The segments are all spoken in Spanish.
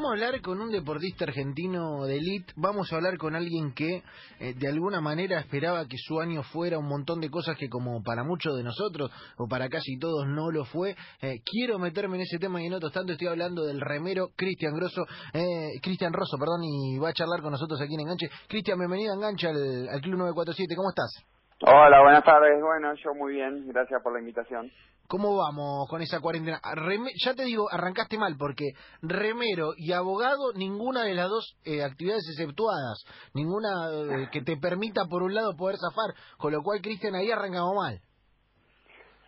Vamos a hablar con un deportista argentino de elite, vamos a hablar con alguien que eh, de alguna manera esperaba que su año fuera un montón de cosas que como para muchos de nosotros o para casi todos no lo fue. Eh, quiero meterme en ese tema y en otros tanto estoy hablando del remero Cristian Grosso, eh, Cristian Rosso, perdón, y va a charlar con nosotros aquí en Enganche. Cristian, bienvenido a Enganche al, al Club 947, ¿cómo estás? Hola, buenas tardes. Bueno, yo muy bien, gracias por la invitación. ¿Cómo vamos con esa cuarentena? ya te digo, arrancaste mal, porque remero y abogado, ninguna de las dos eh, actividades exceptuadas, ninguna eh, que te permita, por un lado, poder zafar, con lo cual, Cristian, ahí arrancamos mal.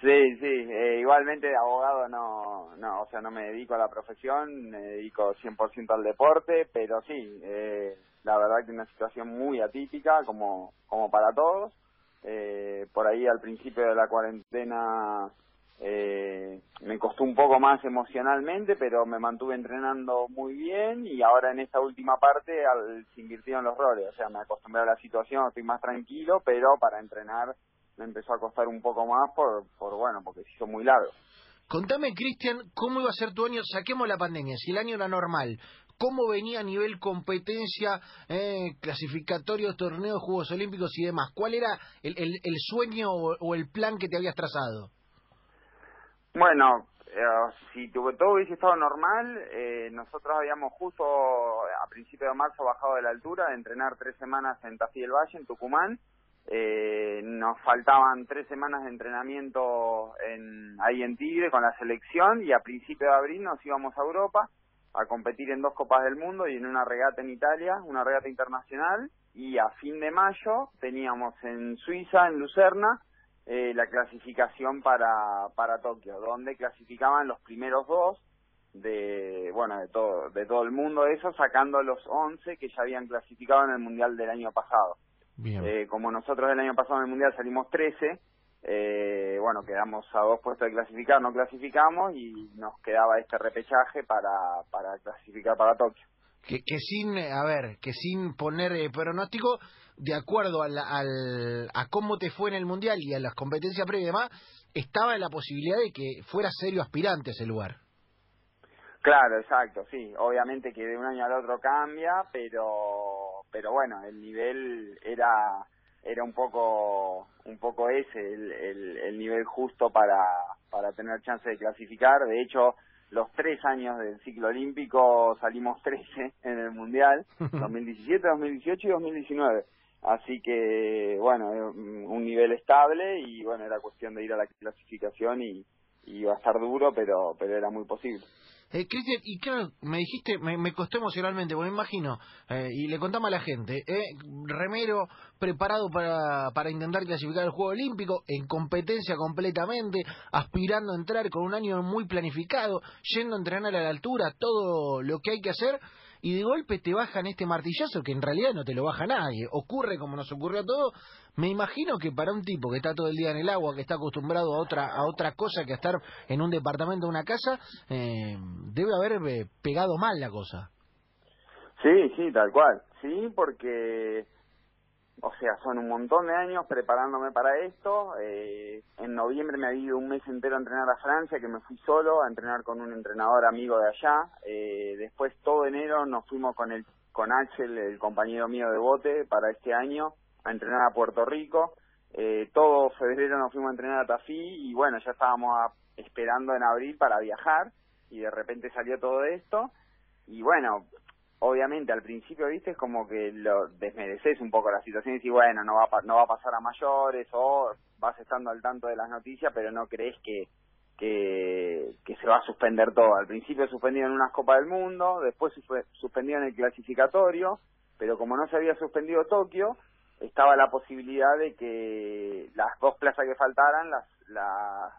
Sí, sí, eh, igualmente de abogado no, no, o sea, no me dedico a la profesión, me dedico 100% al deporte, pero sí, la verdad que es una situación muy atípica, como, como para todos eh, por ahí al principio de la cuarentena eh, me costó un poco más emocionalmente, pero me mantuve entrenando muy bien y ahora en esta última parte al, se invirtieron los roles, o sea, me acostumbré a la situación, estoy más tranquilo, pero para entrenar me empezó a costar un poco más por, por bueno, porque se hizo muy largo. Contame, Cristian, ¿cómo iba a ser tu año? Saquemos la pandemia, si el año era normal, cómo venía a nivel competencia, eh, clasificatorios, torneos, Juegos Olímpicos y demás. ¿Cuál era el, sueño o, el plan que te habías trazado? Bueno, eh, si todo hubiese estado normal, eh, nosotros habíamos justo a principios de marzo bajado de la altura de entrenar tres semanas en Tafí del Valle, en Tucumán. Eh, nos faltaban tres semanas de entrenamiento en, ahí en Tigre con la selección y a principios de abril nos íbamos a Europa a competir en dos Copas del Mundo y en una regata en Italia, una regata internacional, y a fin de mayo teníamos en Suiza, en Lucerna, eh, la clasificación para, para Tokio, donde clasificaban los primeros dos de bueno de todo de todo el mundo eso sacando los 11 que ya habían clasificado en el mundial del año pasado. Eh, como nosotros el año pasado en el mundial salimos 13 eh, bueno, quedamos a dos puestos de clasificar, no clasificamos y nos quedaba este repechaje para, para clasificar para Tokio. Que, que sin, a ver, que sin poner eh, pronóstico, de acuerdo al, al, a cómo te fue en el Mundial y a las competencias previas y demás, estaba la posibilidad de que fuera serio aspirante ese lugar. Claro, exacto, sí. Obviamente que de un año al otro cambia, pero, pero bueno, el nivel era era un poco un poco ese el, el, nivel justo para para tener chance de clasificar. De hecho los tres años del ciclo olímpico salimos 13 en el mundial 2017 2018 y 2019 así que bueno un nivel estable y bueno era cuestión de ir a la clasificación y iba a estar duro pero pero era muy posible. Eh, Cristian, y claro, me dijiste, me, costó emocionalmente, porque me imagino, eh, y le contamos a la gente, eh, remero preparado para, para intentar clasificar el Juego Olímpico, en competencia completamente, aspirando a entrar con un año muy planificado, yendo a entrenar a la altura, todo lo que hay que hacer, y de golpe te bajan este martillazo que en realidad no te lo baja nadie. Ocurre como nos ocurrió a todos. Me imagino que para un tipo que está todo el día en el agua, que está acostumbrado a otra a otra cosa que a estar en un departamento o una casa, eh, debe haber eh, pegado mal la cosa. Sí, sí, tal cual. Sí, porque o sea, son un montón de años preparándome para esto. Eh, en noviembre me había ido un mes entero a entrenar a Francia, que me fui solo a entrenar con un entrenador amigo de allá. Eh, después todo enero nos fuimos con el con Axel, el compañero mío de bote, para este año a entrenar a Puerto Rico. Eh, todo febrero nos fuimos a entrenar a Tafí y bueno, ya estábamos esperando en abril para viajar y de repente salió todo esto. Y bueno, obviamente al principio, viste, es como que lo desmereces un poco la situación y dices, bueno, no va, a, no va a pasar a mayores o vas estando al tanto de las noticias, pero no crees que, que, se va a suspender todo. Al principio suspendido en unas Copas del Mundo, después suspendido en el clasificatorio, pero como no se había suspendido Tokio, estaba la posibilidad de que las dos plazas que faltaran las, las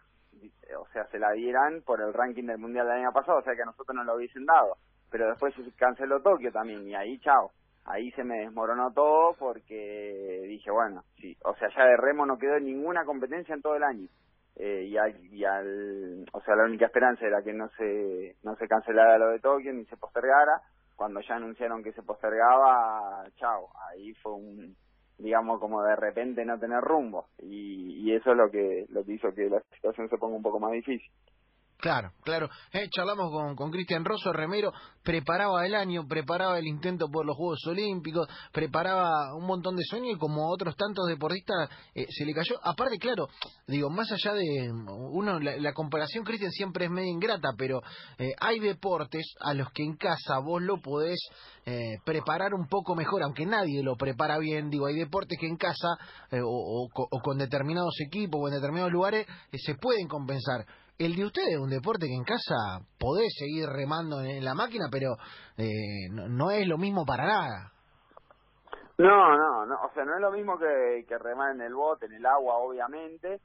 o sea, se la dieran por el ranking del Mundial del año pasado, o sea que a nosotros no lo hubiesen dado pero después se canceló Tokio también y ahí chao. Ahí se me desmoronó todo porque dije bueno sí o sea ya de remo no quedó ninguna competencia en todo el año. Eh, y, al, y al o sea la única esperanza era que no se no se cancelara lo de Tokio ni se postergara. Cuando ya anunciaron que se postergaba chao ahí fue un digamos como de repente no tener rumbo. Y, y eso es lo que lo que hizo que la situación se ponga un poco más difícil Claro, claro. Eh, charlamos con, Cristian Rosso, remero, preparaba el año, preparaba el intento por los Juegos Olímpicos, preparaba un montón de sueños y como otros tantos deportistas eh, se le cayó. Aparte, claro, digo, más allá de uno, la, comparación, Cristian, siempre es medio ingrata, pero eh, hay deportes a los que en casa vos lo podés eh, preparar un poco mejor, aunque nadie lo prepara bien. Digo, hay deportes que en casa o, o, con determinados equipos o en determinados lugares se pueden compensar el de ustedes es un deporte que en casa podés seguir remando en la máquina, pero eh, no, es lo mismo para nada. No, no, no, o sea, no es lo mismo que, que remar en el bote, en el agua, obviamente.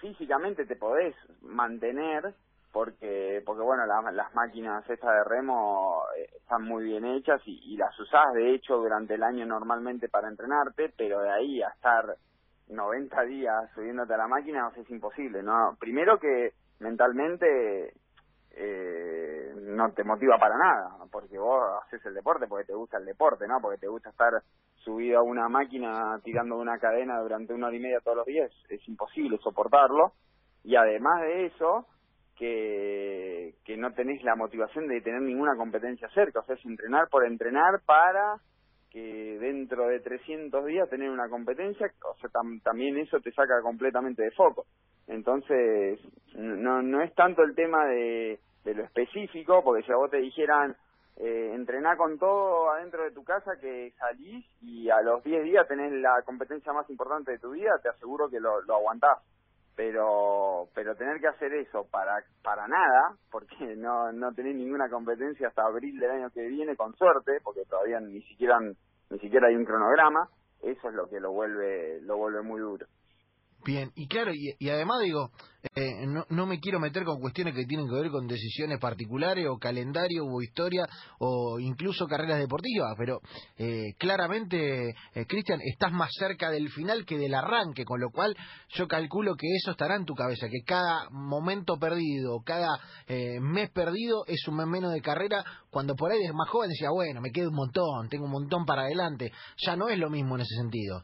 Físicamente te podés mantener, porque porque bueno las máquinas estas de remo eh, están muy bien hechas y, las usás de hecho durante el año normalmente para entrenarte pero de ahí a estar 90 días subiéndote a la máquina es imposible no primero que mentalmente eh, no te motiva para nada, porque vos haces el deporte porque te gusta el deporte, ¿no? Porque te gusta estar subido a una máquina tirando una cadena durante una hora y media todos los días, es imposible soportarlo. Y además de eso, que, que no tenés la motivación de tener ninguna competencia cerca, o sea, es entrenar por entrenar para que dentro de 300 días tener una competencia, o sea, también eso te saca completamente de foco. Entonces, no, no es tanto el tema de, de lo específico, porque si a vos te dijeran, eh, entrená con todo adentro de tu casa que salís y a los 10 días tenés la competencia más importante de tu vida, te aseguro que lo, lo aguantás. Pero, pero tener que hacer eso para, para nada, porque no, no tenés ninguna competencia hasta abril del año que viene, con suerte, porque todavía ni siquiera, ni siquiera hay un cronograma, eso es lo que lo vuelve, lo vuelve muy duro. Bien, y claro, y, además digo, eh, no, me quiero meter con cuestiones que tienen que ver con decisiones particulares o calendario o historia o incluso carreras deportivas, pero eh, claramente, eh, Cristian, estás más cerca del final que del arranque, con lo cual yo calculo que eso estará en tu cabeza, que cada momento perdido, cada mes perdido es un mes menos de carrera, cuando por ahí es más joven decía, bueno, me quedo un montón, tengo un montón para adelante, ya no es lo mismo en ese sentido.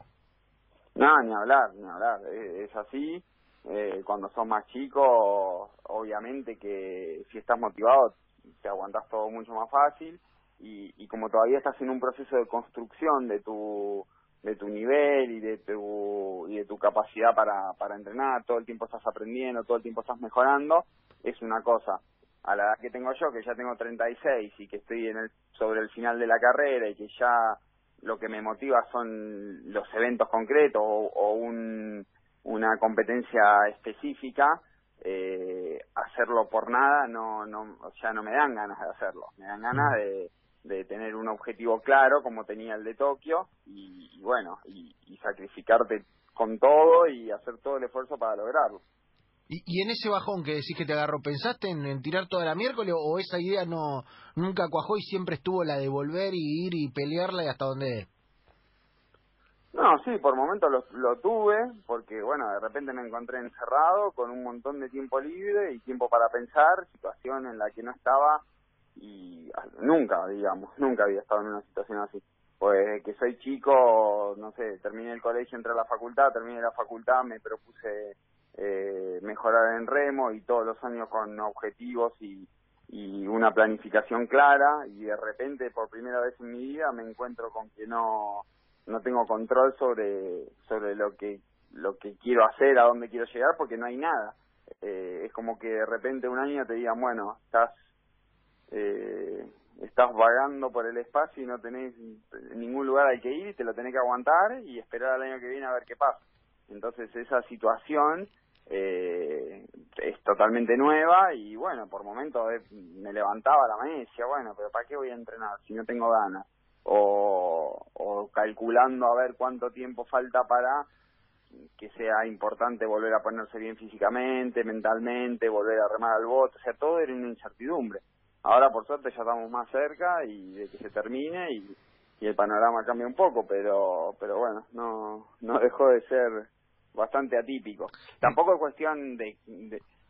No, ni hablar, ni hablar, es, así. Eh, cuando sos más chico, obviamente que si estás motivado te aguantas todo mucho más fácil y, y como todavía estás en un proceso de construcción de tu de tu nivel y de tu y de tu capacidad para para entrenar, todo el tiempo estás aprendiendo, todo el tiempo estás mejorando, es una cosa. A la edad que tengo yo, que ya tengo 36 y que estoy en el sobre el final de la carrera y que ya lo que me motiva son los eventos concretos o, un, una competencia específica, eh, hacerlo por nada no, no, ya no me dan ganas de hacerlo, me dan ganas de, de tener un objetivo claro como tenía el de Tokio y, bueno, y, sacrificarte con todo y hacer todo el esfuerzo para lograrlo. Y, en ese bajón que decís que te agarró, ¿pensaste en, tirar toda la miércoles o esa idea no nunca cuajó y siempre estuvo la de volver y ir y pelearla y hasta donde No, sí, por momentos lo, lo tuve, porque bueno, de repente me encontré encerrado con un montón de tiempo libre y tiempo para pensar, situación en la que no estaba y ah, nunca, digamos, nunca había estado en una situación así. Pues que soy chico, no sé, terminé el colegio, entré a la facultad, terminé la facultad, me propuse eh, mejorar en remo y todos los años con objetivos y, una planificación clara y de repente por primera vez en mi vida me encuentro con que no no tengo control sobre sobre lo que lo que quiero hacer a dónde quiero llegar porque no hay nada. Eh, es como que de repente un año te digan bueno estás eh, estás vagando por el espacio y no tenés ningún lugar al que ir te lo tenés que aguantar y esperar al año que viene a ver qué pasa entonces esa situación eh, es totalmente nueva y bueno, por momentos me levantaba la mañana y decía, bueno, pero ¿para qué voy a entrenar si no tengo ganas? O, o calculando a ver cuánto tiempo falta para que sea importante volver a ponerse bien físicamente, mentalmente, volver a remar al bote, o sea, todo era una incertidumbre. Ahora por suerte ya estamos más cerca y de que se termine y, y el panorama cambia un poco, pero pero bueno, no no dejó de ser bastante atípico. Tampoco es cuestión de,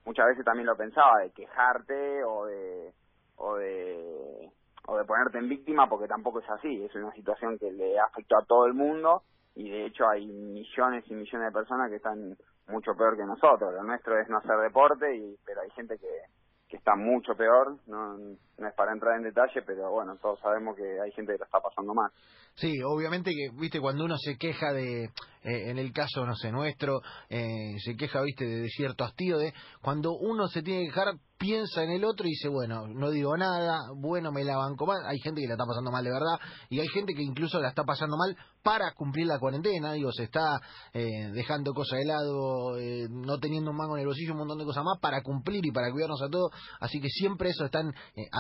muchas veces también lo pensaba, de quejarte o de, o de, o de ponerte en víctima, porque tampoco es así, es una situación que le afectó a todo el mundo y de hecho hay millones y millones de personas que están mucho peor que nosotros. Lo nuestro es no hacer deporte, y pero hay gente que, que está mucho peor, no, no es para entrar en detalle, pero bueno, todos sabemos que hay gente que lo está pasando mal. Sí, obviamente que, viste, cuando uno se queja de, eh, en el caso, no sé, nuestro, eh, se queja, viste, de, cierto hastío, de cuando uno se tiene que quejar, piensa en el otro y dice, bueno, no digo nada, bueno, me la banco mal. Hay gente que la está pasando mal de verdad y hay gente que incluso la está pasando mal para cumplir la cuarentena, digo, se está eh, dejando cosas de lado, no teniendo un mango en el bolsillo, un montón de cosas más para cumplir y para cuidarnos a todos. Así que siempre eso están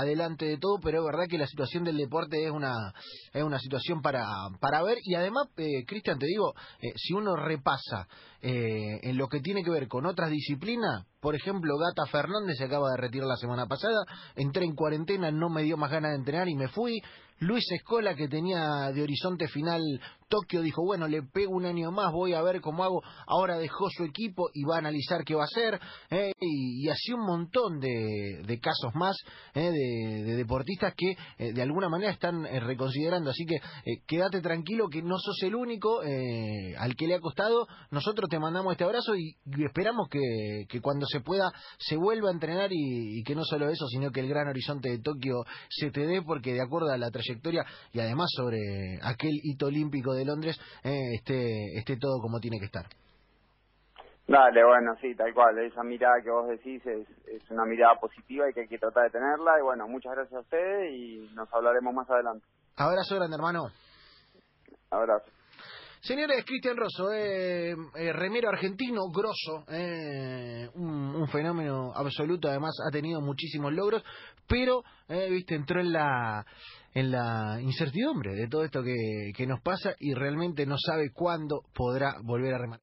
adelante de todo, pero es verdad que la situación del deporte es una, es una situación para, para ver. Y además, eh, Cristian, te digo, eh, si uno repasa eh, en lo que tiene que ver con otras disciplinas, por ejemplo, Gata Fernández se acaba de retirar la semana pasada, entré en cuarentena, no me dio más ganas de entrenar y me fui. Luis Escola, que tenía de horizonte final Tokio, dijo, bueno, le pego un año más, voy a ver cómo hago. Ahora dejó su equipo y va a analizar qué va a hacer. Eh, y, así un montón de, de casos más eh, de, deportistas que eh, de alguna manera están reconsiderando. Así que quédate tranquilo que no sos el único al que le ha costado. Nosotros te mandamos este abrazo y, esperamos que, que, cuando se pueda se vuelva a entrenar y, y que no solo eso, sino que el gran horizonte de Tokio se te dé, porque de acuerdo a la trayectoria y además sobre aquel hito olímpico de Londres, eh, esté, esté todo como tiene que estar. Dale, bueno, sí, tal cual. Esa mirada que vos decís es, es una mirada positiva y que hay que tratar de tenerla. Y bueno, muchas gracias a ustedes y nos hablaremos más adelante. Abrazo grande, hermano. Abrazo. Señores, Cristian Rosso, eh, eh, remero argentino, grosso, eh, un, fenómeno absoluto, además ha tenido muchísimos logros, pero, eh, viste, entró en la incertidumbre de todo esto que, que nos pasa y realmente no sabe cuándo podrá volver a rematar.